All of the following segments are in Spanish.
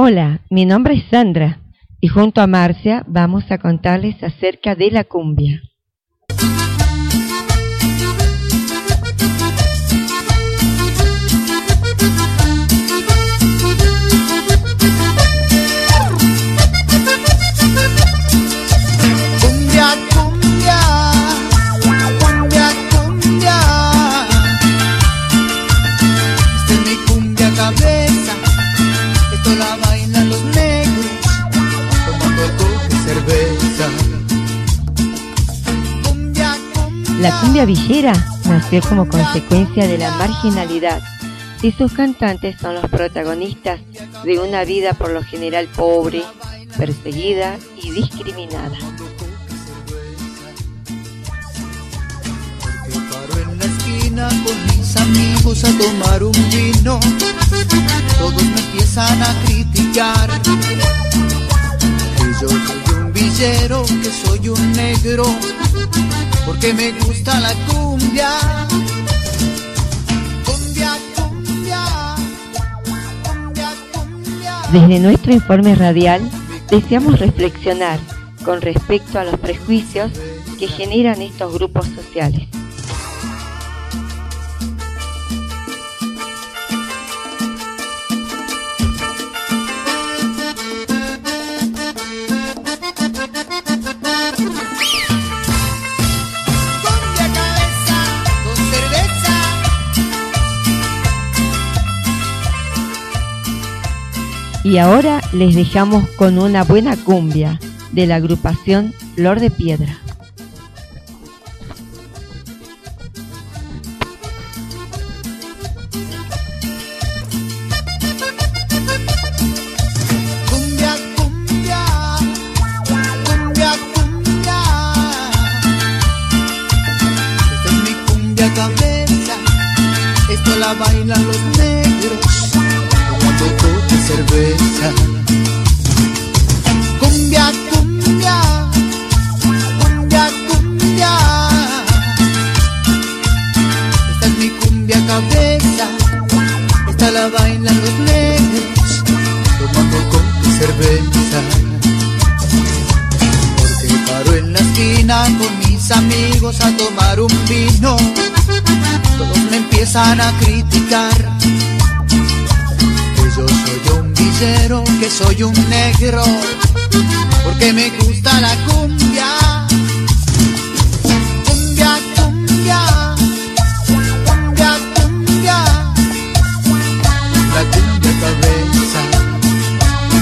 Hola, mi nombre es Sandra y junto a Marcia vamos a contarles acerca de la cumbia. La cumbia villera nació como consecuencia de la marginalidad y sus cantantes son los protagonistas de una vida por lo general pobre, perseguida y discriminada. todos me empiezan a criticar. Que soy un negro porque me gusta la cumbia. Desde nuestro informe radial deseamos reflexionar con respecto a los prejuicios que generan estos grupos sociales. Y ahora les dejamos con una buena cumbia de la agrupación Flor de Piedra. Cumbia, cumbia, cumbia, cumbia. Esta es mi cumbia cabeza, esto la bailan los negros amigos a tomar un vino, todos me empiezan a criticar. Que yo soy un villero, que soy un negro, porque me gusta la cumbia. Cumbia, cumbia, cumbia, cumbia. La cumbia cabeza,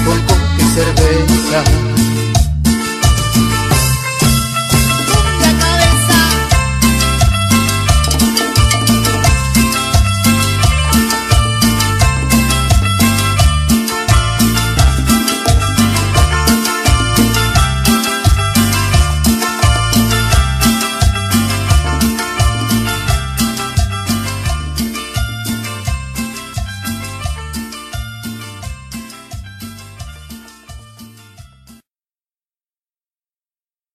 con coca y cerveza.